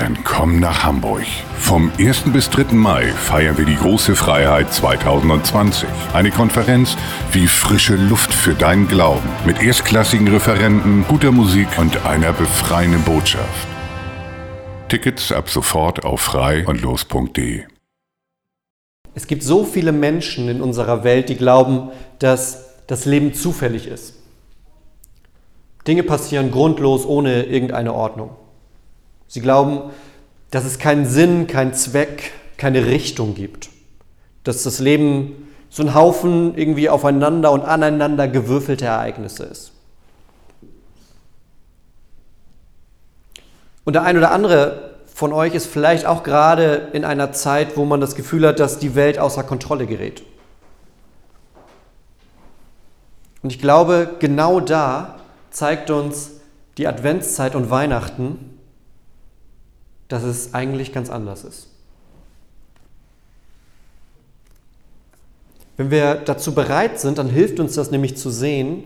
Dann komm nach Hamburg. Vom 1. bis 3. Mai feiern wir die große Freiheit 2020. Eine Konferenz wie frische Luft für deinen Glauben. Mit erstklassigen Referenten, guter Musik und einer befreienden Botschaft. Tickets ab sofort auf frei und los.de. Es gibt so viele Menschen in unserer Welt, die glauben, dass das Leben zufällig ist. Dinge passieren grundlos ohne irgendeine Ordnung. Sie glauben, dass es keinen Sinn, keinen Zweck, keine Richtung gibt. Dass das Leben so ein Haufen irgendwie aufeinander und aneinander gewürfelte Ereignisse ist. Und der ein oder andere von euch ist vielleicht auch gerade in einer Zeit, wo man das Gefühl hat, dass die Welt außer Kontrolle gerät. Und ich glaube, genau da zeigt uns die Adventszeit und Weihnachten, dass es eigentlich ganz anders ist. Wenn wir dazu bereit sind, dann hilft uns das nämlich zu sehen,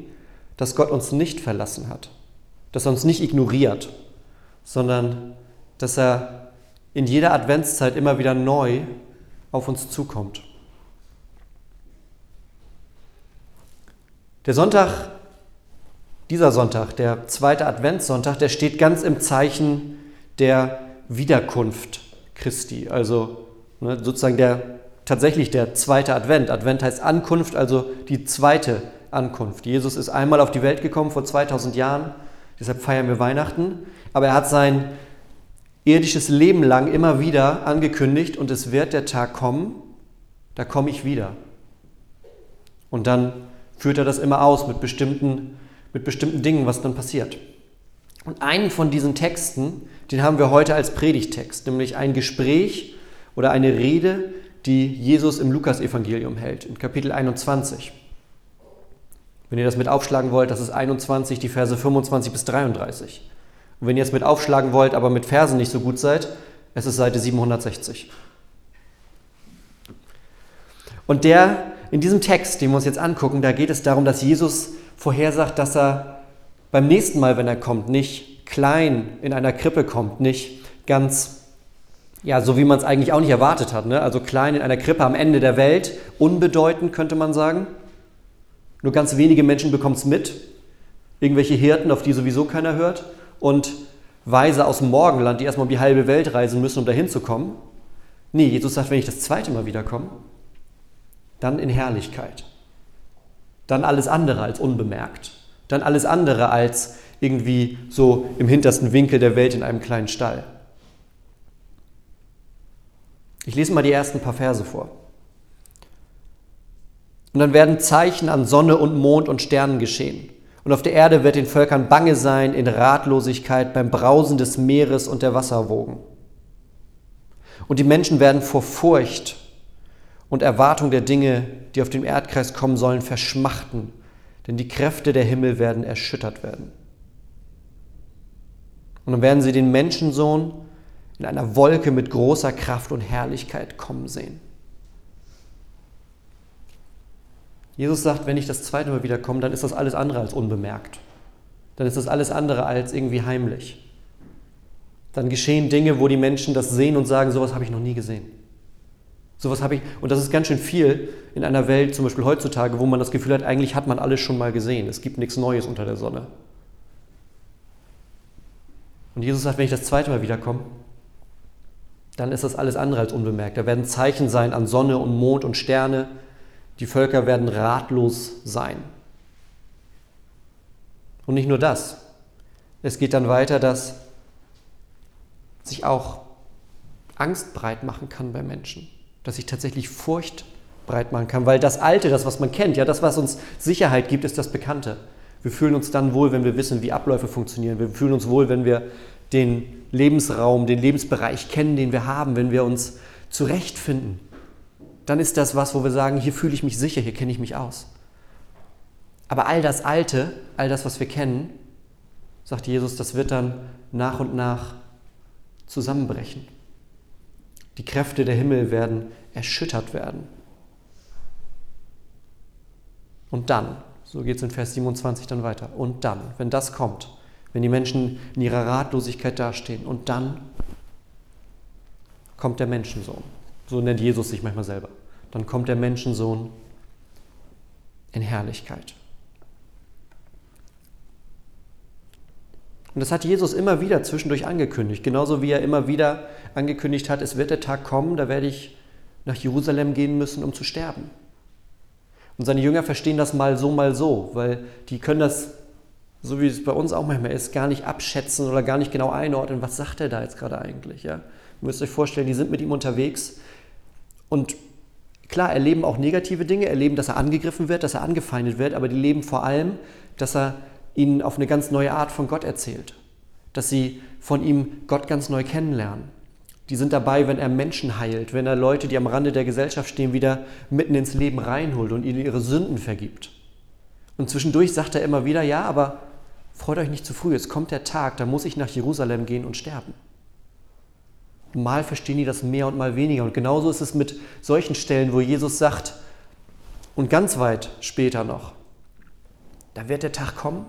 dass Gott uns nicht verlassen hat, dass er uns nicht ignoriert, sondern dass er in jeder Adventszeit immer wieder neu auf uns zukommt. Der Sonntag, dieser Sonntag, der zweite Adventssonntag, der steht ganz im Zeichen der Wiederkunft Christi. Also ne, sozusagen der, tatsächlich der zweite Advent. Advent heißt Ankunft, also die zweite Ankunft. Jesus ist einmal auf die Welt gekommen vor 2000 Jahren, deshalb feiern wir Weihnachten. Aber er hat sein irdisches Leben lang immer wieder angekündigt und es wird der Tag kommen, da komme ich wieder. Und dann führt er das immer aus mit bestimmten, mit bestimmten Dingen, was dann passiert. Und einen von diesen Texten, den haben wir heute als Predigtext, nämlich ein Gespräch oder eine Rede, die Jesus im Lukasevangelium hält, in Kapitel 21. Wenn ihr das mit aufschlagen wollt, das ist 21, die Verse 25 bis 33. Und wenn ihr es mit aufschlagen wollt, aber mit Versen nicht so gut seid, es ist Seite 760. Und der, in diesem Text, den wir uns jetzt angucken, da geht es darum, dass Jesus vorhersagt, dass er beim nächsten Mal, wenn er kommt, nicht klein in einer Krippe kommt, nicht ganz, ja, so wie man es eigentlich auch nicht erwartet hat, ne? also klein in einer Krippe am Ende der Welt, unbedeutend könnte man sagen. Nur ganz wenige Menschen bekommen es mit, irgendwelche Hirten, auf die sowieso keiner hört und Weise aus dem Morgenland, die erstmal um die halbe Welt reisen müssen, um dahin zu kommen. Nee, Jesus sagt, wenn ich das zweite Mal wiederkomme, dann in Herrlichkeit. Dann alles andere als unbemerkt dann alles andere als irgendwie so im hintersten Winkel der Welt in einem kleinen Stall. Ich lese mal die ersten paar Verse vor. Und dann werden Zeichen an Sonne und Mond und Sternen geschehen. Und auf der Erde wird den Völkern bange sein in Ratlosigkeit beim Brausen des Meeres und der Wasserwogen. Und die Menschen werden vor Furcht und Erwartung der Dinge, die auf dem Erdkreis kommen sollen, verschmachten denn die Kräfte der Himmel werden erschüttert werden. Und dann werden sie den Menschensohn in einer Wolke mit großer Kraft und Herrlichkeit kommen sehen. Jesus sagt, wenn ich das zweite Mal wiederkomme, dann ist das alles andere als unbemerkt. Dann ist das alles andere als irgendwie heimlich. Dann geschehen Dinge, wo die Menschen das sehen und sagen, sowas habe ich noch nie gesehen. Sowas habe ich, und das ist ganz schön viel in einer Welt, zum Beispiel heutzutage, wo man das Gefühl hat, eigentlich hat man alles schon mal gesehen. Es gibt nichts Neues unter der Sonne. Und Jesus sagt, wenn ich das zweite Mal wiederkomme, dann ist das alles andere als unbemerkt. Da werden Zeichen sein an Sonne und Mond und Sterne. Die Völker werden ratlos sein. Und nicht nur das. Es geht dann weiter, dass sich auch Angst breit machen kann bei Menschen, dass sich tatsächlich Furcht breit machen kann, weil das Alte, das, was man kennt, ja, das, was uns Sicherheit gibt, ist das Bekannte. Wir fühlen uns dann wohl, wenn wir wissen, wie Abläufe funktionieren. Wir fühlen uns wohl, wenn wir den Lebensraum, den Lebensbereich kennen, den wir haben, wenn wir uns zurechtfinden. Dann ist das was, wo wir sagen, hier fühle ich mich sicher, hier kenne ich mich aus. Aber all das Alte, all das, was wir kennen, sagt Jesus, das wird dann nach und nach zusammenbrechen. Die Kräfte der Himmel werden erschüttert werden. Und dann, so geht es in Vers 27 dann weiter, und dann, wenn das kommt, wenn die Menschen in ihrer Ratlosigkeit dastehen, und dann kommt der Menschensohn. So nennt Jesus sich manchmal selber. Dann kommt der Menschensohn in Herrlichkeit. Und das hat Jesus immer wieder zwischendurch angekündigt, genauso wie er immer wieder angekündigt hat, es wird der Tag kommen, da werde ich nach Jerusalem gehen müssen, um zu sterben. Und seine Jünger verstehen das mal so, mal so, weil die können das, so wie es bei uns auch manchmal ist, gar nicht abschätzen oder gar nicht genau einordnen, was sagt er da jetzt gerade eigentlich. Ja? Ihr müsst euch vorstellen, die sind mit ihm unterwegs und klar, erleben auch negative Dinge, erleben, dass er angegriffen wird, dass er angefeindet wird, aber die leben vor allem, dass er ihnen auf eine ganz neue Art von Gott erzählt, dass sie von ihm Gott ganz neu kennenlernen. Die sind dabei, wenn er Menschen heilt, wenn er Leute, die am Rande der Gesellschaft stehen, wieder mitten ins Leben reinholt und ihnen ihre Sünden vergibt. Und zwischendurch sagt er immer wieder, ja, aber freut euch nicht zu früh, es kommt der Tag, da muss ich nach Jerusalem gehen und sterben. Mal verstehen die das mehr und mal weniger. Und genauso ist es mit solchen Stellen, wo Jesus sagt, und ganz weit später noch, da wird der Tag kommen,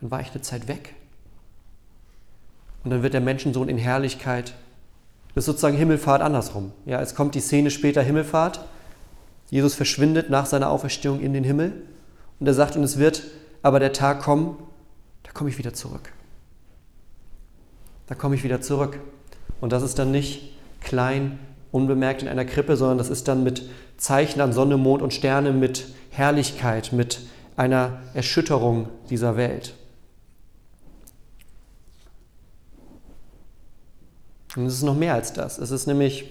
dann war ich eine Zeit weg. Und dann wird der Menschensohn in Herrlichkeit, das ist sozusagen Himmelfahrt andersrum. Ja, es kommt die Szene später Himmelfahrt. Jesus verschwindet nach seiner Auferstehung in den Himmel und er sagt, und es wird aber der Tag kommen, da komme ich wieder zurück. Da komme ich wieder zurück. Und das ist dann nicht klein, unbemerkt in einer Krippe, sondern das ist dann mit Zeichen an Sonne, Mond und Sterne, mit Herrlichkeit, mit einer Erschütterung dieser Welt. Und es ist noch mehr als das. Es ist nämlich,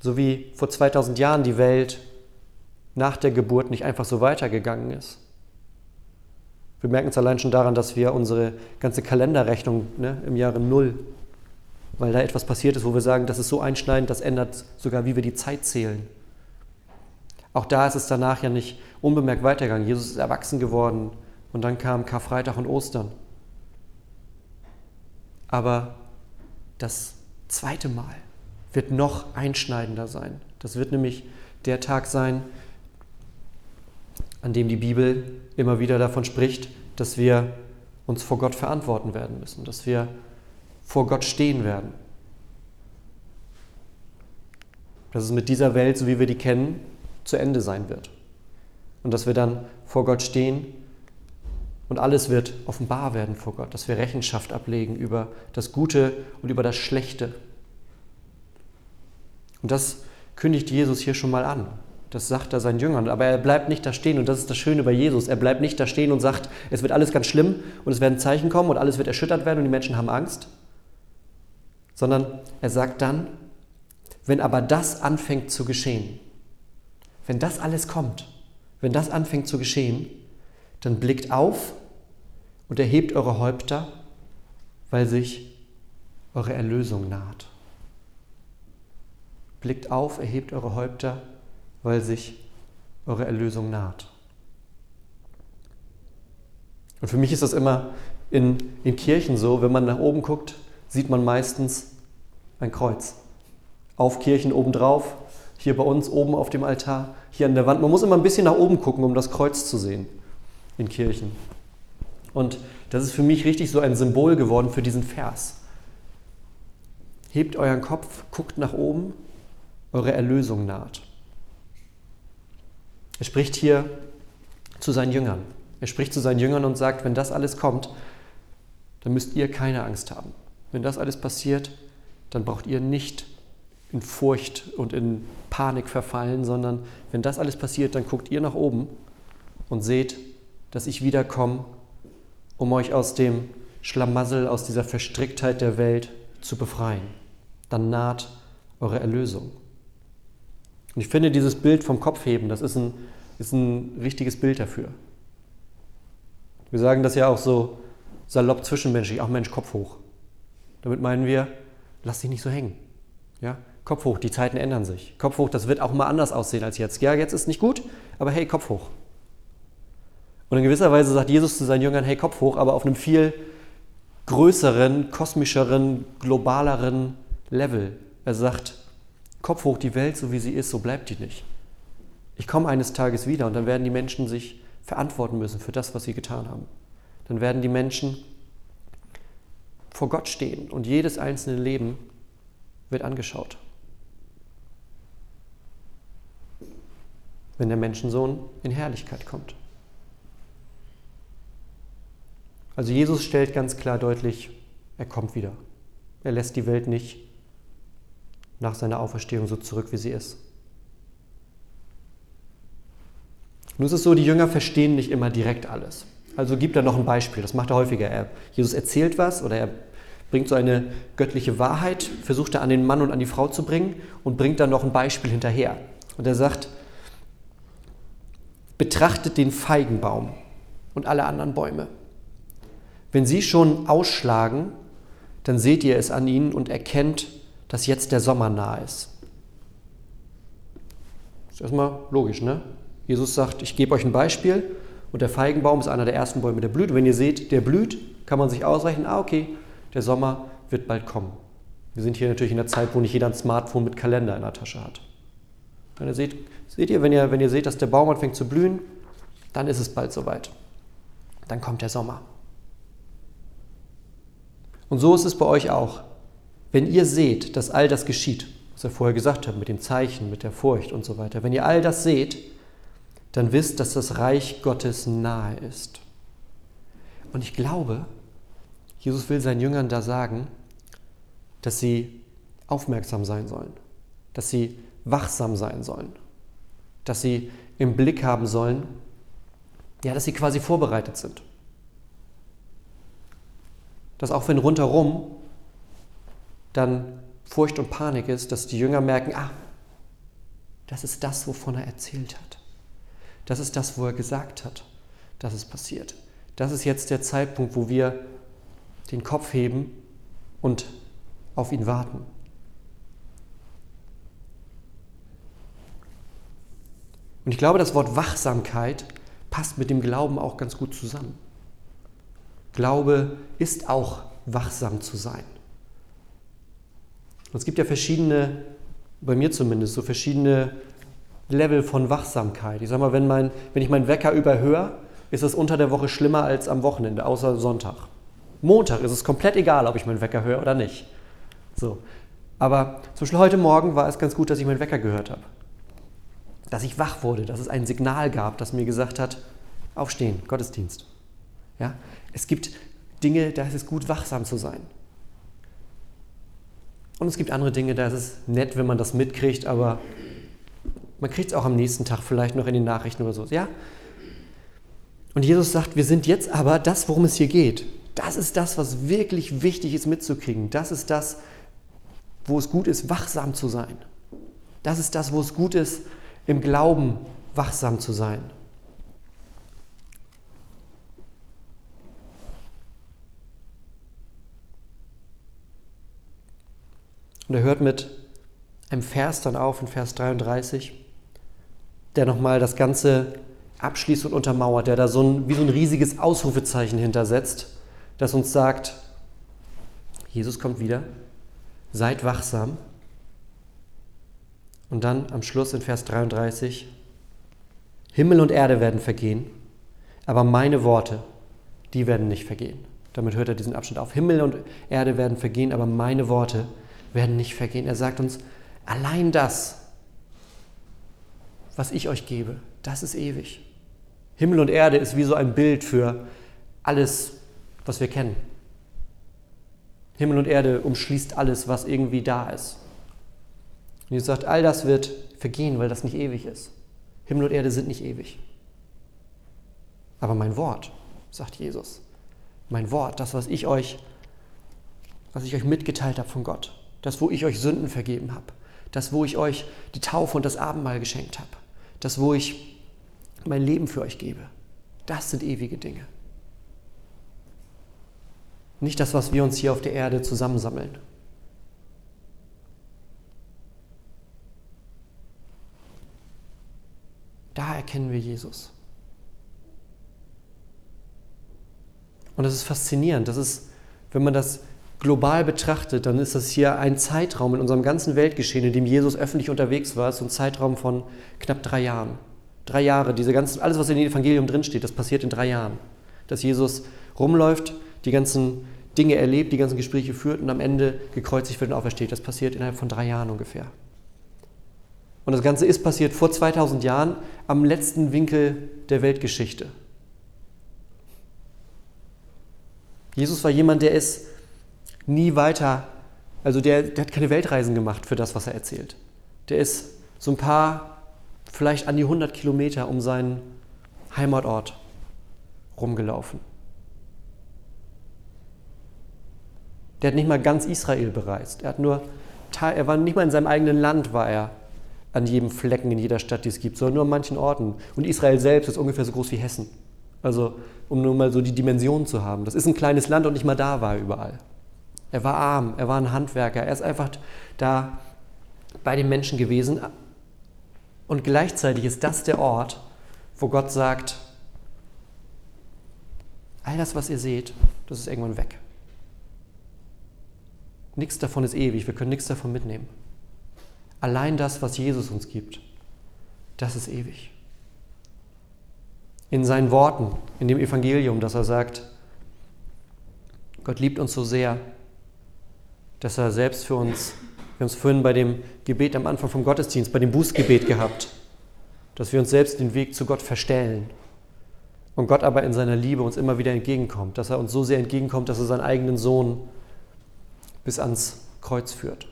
so wie vor 2000 Jahren die Welt nach der Geburt nicht einfach so weitergegangen ist. Wir merken es allein schon daran, dass wir unsere ganze Kalenderrechnung ne, im Jahre Null, weil da etwas passiert ist, wo wir sagen, das ist so einschneidend, das ändert sogar, wie wir die Zeit zählen. Auch da ist es danach ja nicht unbemerkt weitergegangen. Jesus ist erwachsen geworden und dann kam Karfreitag und Ostern. Aber das zweite Mal wird noch einschneidender sein. Das wird nämlich der Tag sein, an dem die Bibel immer wieder davon spricht, dass wir uns vor Gott verantworten werden müssen, dass wir vor Gott stehen werden. Dass es mit dieser Welt, so wie wir die kennen, zu Ende sein wird. Und dass wir dann vor Gott stehen und alles wird offenbar werden vor Gott, dass wir Rechenschaft ablegen über das Gute und über das Schlechte. Und das kündigt Jesus hier schon mal an. Das sagt er seinen Jüngern. Aber er bleibt nicht da stehen. Und das ist das Schöne bei Jesus. Er bleibt nicht da stehen und sagt, es wird alles ganz schlimm und es werden Zeichen kommen und alles wird erschüttert werden und die Menschen haben Angst. Sondern er sagt dann, wenn aber das anfängt zu geschehen, wenn das alles kommt, wenn das anfängt zu geschehen, dann blickt auf und erhebt eure Häupter, weil sich eure Erlösung naht. Blickt auf, erhebt eure Häupter, weil sich eure Erlösung naht. Und für mich ist das immer in, in Kirchen so, wenn man nach oben guckt, sieht man meistens ein Kreuz. Auf Kirchen obendrauf, hier bei uns oben auf dem Altar, hier an der Wand. Man muss immer ein bisschen nach oben gucken, um das Kreuz zu sehen in Kirchen. Und das ist für mich richtig so ein Symbol geworden für diesen Vers. Hebt euren Kopf, guckt nach oben, eure Erlösung naht. Er spricht hier zu seinen Jüngern. Er spricht zu seinen Jüngern und sagt, wenn das alles kommt, dann müsst ihr keine Angst haben. Wenn das alles passiert, dann braucht ihr nicht in Furcht und in Panik verfallen, sondern wenn das alles passiert, dann guckt ihr nach oben und seht, dass ich wiederkomme, um euch aus dem Schlamassel, aus dieser Verstricktheit der Welt zu befreien. Dann naht eure Erlösung. Und ich finde dieses Bild vom Kopfheben, das ist ein, ist ein richtiges Bild dafür. Wir sagen das ja auch so salopp zwischenmenschlich, auch Mensch, Kopf hoch. Damit meinen wir, lass dich nicht so hängen. Ja? Kopf hoch, die Zeiten ändern sich. Kopf hoch, das wird auch mal anders aussehen als jetzt. Ja, jetzt ist nicht gut, aber hey, Kopf hoch. Und in gewisser Weise sagt Jesus zu seinen Jüngern, hey, Kopf hoch, aber auf einem viel größeren, kosmischeren, globaleren Level. Er sagt, Kopf hoch, die Welt, so wie sie ist, so bleibt die nicht. Ich komme eines Tages wieder und dann werden die Menschen sich verantworten müssen für das, was sie getan haben. Dann werden die Menschen vor Gott stehen und jedes einzelne Leben wird angeschaut. wenn der Menschensohn in Herrlichkeit kommt. Also Jesus stellt ganz klar deutlich, er kommt wieder. Er lässt die Welt nicht nach seiner Auferstehung so zurück, wie sie ist. Nun ist es so, die Jünger verstehen nicht immer direkt alles. Also gibt er noch ein Beispiel, das macht er häufiger. Er, Jesus erzählt was oder er bringt so eine göttliche Wahrheit, versucht er an den Mann und an die Frau zu bringen und bringt dann noch ein Beispiel hinterher. Und er sagt, Betrachtet den Feigenbaum und alle anderen Bäume. Wenn sie schon ausschlagen, dann seht ihr es an ihnen und erkennt, dass jetzt der Sommer nahe ist. Das ist erstmal logisch, ne? Jesus sagt, ich gebe euch ein Beispiel und der Feigenbaum ist einer der ersten Bäume, der blüht. Und wenn ihr seht, der blüht, kann man sich ausrechnen, ah, okay, der Sommer wird bald kommen. Wir sind hier natürlich in der Zeit, wo nicht jeder ein Smartphone mit Kalender in der Tasche hat. Ihr seht, seht ihr, wenn ihr, wenn ihr seht, dass der Baum anfängt zu blühen, dann ist es bald soweit. Dann kommt der Sommer. Und so ist es bei euch auch. Wenn ihr seht, dass all das geschieht, was er vorher gesagt hat, mit den Zeichen, mit der Furcht und so weiter, wenn ihr all das seht, dann wisst, dass das Reich Gottes nahe ist. Und ich glaube, Jesus will seinen Jüngern da sagen, dass sie aufmerksam sein sollen, dass sie wachsam sein sollen, dass sie im Blick haben sollen, ja, dass sie quasi vorbereitet sind. Dass auch wenn rundherum dann Furcht und Panik ist, dass die Jünger merken, ah, das ist das, wovon er erzählt hat. Das ist das, wo er gesagt hat, dass es passiert. Das ist jetzt der Zeitpunkt, wo wir den Kopf heben und auf ihn warten. Und ich glaube, das Wort Wachsamkeit passt mit dem Glauben auch ganz gut zusammen. Glaube ist auch wachsam zu sein. Und es gibt ja verschiedene, bei mir zumindest, so verschiedene Level von Wachsamkeit. Ich sage mal, wenn, mein, wenn ich meinen Wecker überhöre, ist es unter der Woche schlimmer als am Wochenende, außer Sonntag. Montag ist es komplett egal, ob ich meinen Wecker höre oder nicht. So. Aber zum Beispiel heute Morgen war es ganz gut, dass ich meinen Wecker gehört habe dass ich wach wurde, dass es ein Signal gab, das mir gesagt hat, aufstehen, Gottesdienst. Ja? Es gibt Dinge, da ist es gut, wachsam zu sein. Und es gibt andere Dinge, da ist es nett, wenn man das mitkriegt, aber man kriegt es auch am nächsten Tag vielleicht noch in den Nachrichten oder so. Ja? Und Jesus sagt, wir sind jetzt aber das, worum es hier geht. Das ist das, was wirklich wichtig ist mitzukriegen. Das ist das, wo es gut ist, wachsam zu sein. Das ist das, wo es gut ist, im Glauben wachsam zu sein. Und er hört mit einem Vers dann auf, in Vers 33, der nochmal das Ganze abschließt und untermauert, der da so ein, wie so ein riesiges Ausrufezeichen hintersetzt, das uns sagt, Jesus kommt wieder, seid wachsam, und dann am Schluss in Vers 33, Himmel und Erde werden vergehen, aber meine Worte, die werden nicht vergehen. Damit hört er diesen Abschnitt auf. Himmel und Erde werden vergehen, aber meine Worte werden nicht vergehen. Er sagt uns, allein das, was ich euch gebe, das ist ewig. Himmel und Erde ist wie so ein Bild für alles, was wir kennen. Himmel und Erde umschließt alles, was irgendwie da ist. Und Jesus sagt, all das wird vergehen, weil das nicht ewig ist. Himmel und Erde sind nicht ewig. Aber mein Wort, sagt Jesus, mein Wort, das, was ich euch, was ich euch mitgeteilt habe von Gott, das, wo ich euch Sünden vergeben habe, das, wo ich euch die Taufe und das Abendmahl geschenkt habe, das, wo ich mein Leben für euch gebe, das sind ewige Dinge. Nicht das, was wir uns hier auf der Erde zusammensammeln. Da erkennen wir Jesus. Und das ist faszinierend. Das ist, wenn man das global betrachtet, dann ist das hier ein Zeitraum in unserem ganzen Weltgeschehen, in dem Jesus öffentlich unterwegs war, so ein Zeitraum von knapp drei Jahren. Drei Jahre, diese ganzen, alles, was in dem Evangelium drinsteht, das passiert in drei Jahren. Dass Jesus rumläuft, die ganzen Dinge erlebt, die ganzen Gespräche führt und am Ende gekreuzigt wird und aufersteht. Das passiert innerhalb von drei Jahren ungefähr. Und das Ganze ist passiert vor 2000 Jahren am letzten Winkel der Weltgeschichte. Jesus war jemand, der ist nie weiter, also der, der hat keine Weltreisen gemacht für das, was er erzählt. Der ist so ein paar, vielleicht an die 100 Kilometer um seinen Heimatort rumgelaufen. Der hat nicht mal ganz Israel bereist. Er, hat nur, er war nicht mal in seinem eigenen Land, war er an jedem Flecken in jeder Stadt, die es gibt, sondern nur an manchen Orten. Und Israel selbst ist ungefähr so groß wie Hessen. Also, um nur mal so die Dimension zu haben. Das ist ein kleines Land und nicht mal da war er überall. Er war arm, er war ein Handwerker, er ist einfach da bei den Menschen gewesen. Und gleichzeitig ist das der Ort, wo Gott sagt, all das, was ihr seht, das ist irgendwann weg. Nichts davon ist ewig, wir können nichts davon mitnehmen. Allein das, was Jesus uns gibt, das ist ewig. In seinen Worten, in dem Evangelium, dass er sagt, Gott liebt uns so sehr, dass er selbst für uns, wir haben es vorhin bei dem Gebet am Anfang vom Gottesdienst, bei dem Bußgebet gehabt, dass wir uns selbst den Weg zu Gott verstellen. Und Gott aber in seiner Liebe uns immer wieder entgegenkommt, dass er uns so sehr entgegenkommt, dass er seinen eigenen Sohn bis ans Kreuz führt,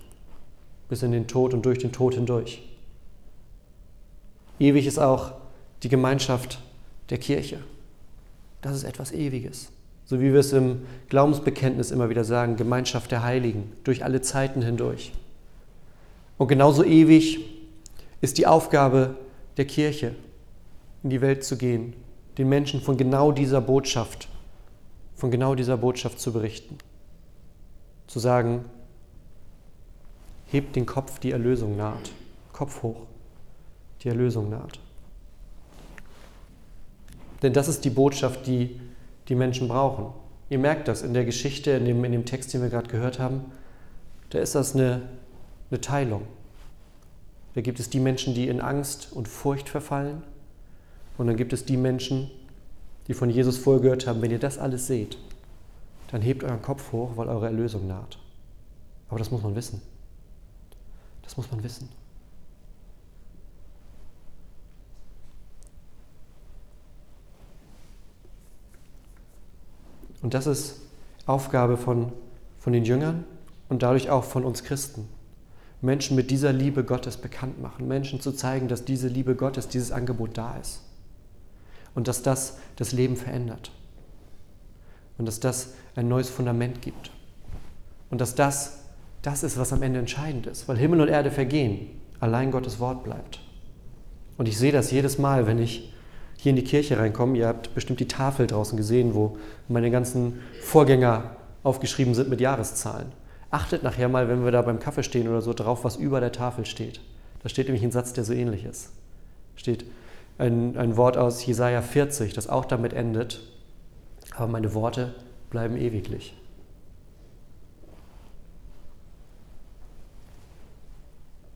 bis in den Tod und durch den Tod hindurch. Ewig ist auch die Gemeinschaft der Kirche. Das ist etwas Ewiges. So wie wir es im Glaubensbekenntnis immer wieder sagen, Gemeinschaft der Heiligen durch alle Zeiten hindurch. Und genauso ewig ist die Aufgabe der Kirche, in die Welt zu gehen, den Menschen von genau dieser Botschaft, von genau dieser Botschaft zu berichten. Zu sagen, hebt den Kopf, die Erlösung naht. Kopf hoch, die Erlösung naht. Denn das ist die Botschaft, die die Menschen brauchen. Ihr merkt das in der Geschichte, in dem, in dem Text, den wir gerade gehört haben. Da ist das eine, eine Teilung. Da gibt es die Menschen, die in Angst und Furcht verfallen. Und dann gibt es die Menschen, die von Jesus vorher gehört haben, wenn ihr das alles seht, dann hebt euren Kopf hoch, weil eure Erlösung naht. Aber das muss man wissen. Das muss man wissen. Und das ist Aufgabe von, von den Jüngern und dadurch auch von uns Christen. Menschen mit dieser Liebe Gottes bekannt machen, Menschen zu zeigen, dass diese Liebe Gottes, dieses Angebot da ist. Und dass das das Leben verändert. Und dass das ein neues Fundament gibt. Und dass das das ist, was am Ende entscheidend ist, weil Himmel und Erde vergehen, allein Gottes Wort bleibt. Und ich sehe das jedes Mal, wenn ich hier in die Kirche reinkommen. Ihr habt bestimmt die Tafel draußen gesehen, wo meine ganzen Vorgänger aufgeschrieben sind mit Jahreszahlen. Achtet nachher mal, wenn wir da beim Kaffee stehen oder so, drauf, was über der Tafel steht. Da steht nämlich ein Satz, der so ähnlich ist. Steht ein, ein Wort aus Jesaja 40, das auch damit endet. Aber meine Worte bleiben ewiglich.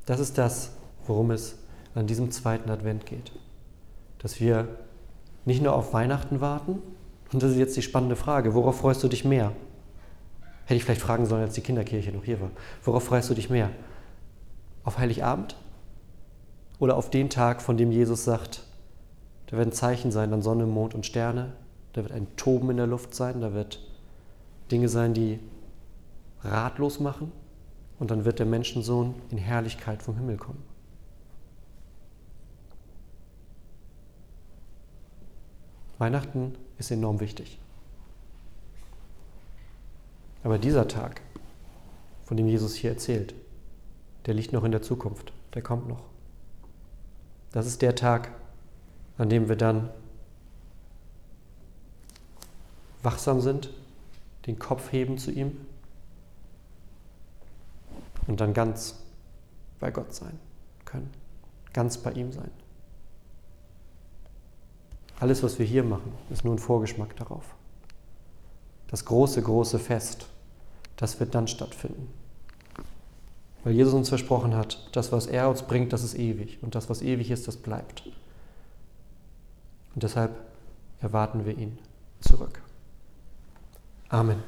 Das ist das, worum es an diesem zweiten Advent geht dass wir nicht nur auf Weihnachten warten, und das ist jetzt die spannende Frage, worauf freust du dich mehr? Hätte ich vielleicht fragen sollen, als die Kinderkirche noch hier war. Worauf freust du dich mehr? Auf Heiligabend? Oder auf den Tag, von dem Jesus sagt, da werden Zeichen sein an Sonne, Mond und Sterne, da wird ein Toben in der Luft sein, da wird Dinge sein, die ratlos machen? und dann wird der Menschensohn in Herrlichkeit vom Himmel kommen. Weihnachten ist enorm wichtig. Aber dieser Tag, von dem Jesus hier erzählt, der liegt noch in der Zukunft, der kommt noch. Das ist der Tag, an dem wir dann wachsam sind, den Kopf heben zu ihm und dann ganz bei Gott sein können, ganz bei ihm sein. Alles, was wir hier machen, ist nur ein Vorgeschmack darauf. Das große, große Fest, das wird dann stattfinden. Weil Jesus uns versprochen hat, das, was er uns bringt, das ist ewig. Und das, was ewig ist, das bleibt. Und deshalb erwarten wir ihn zurück. Amen.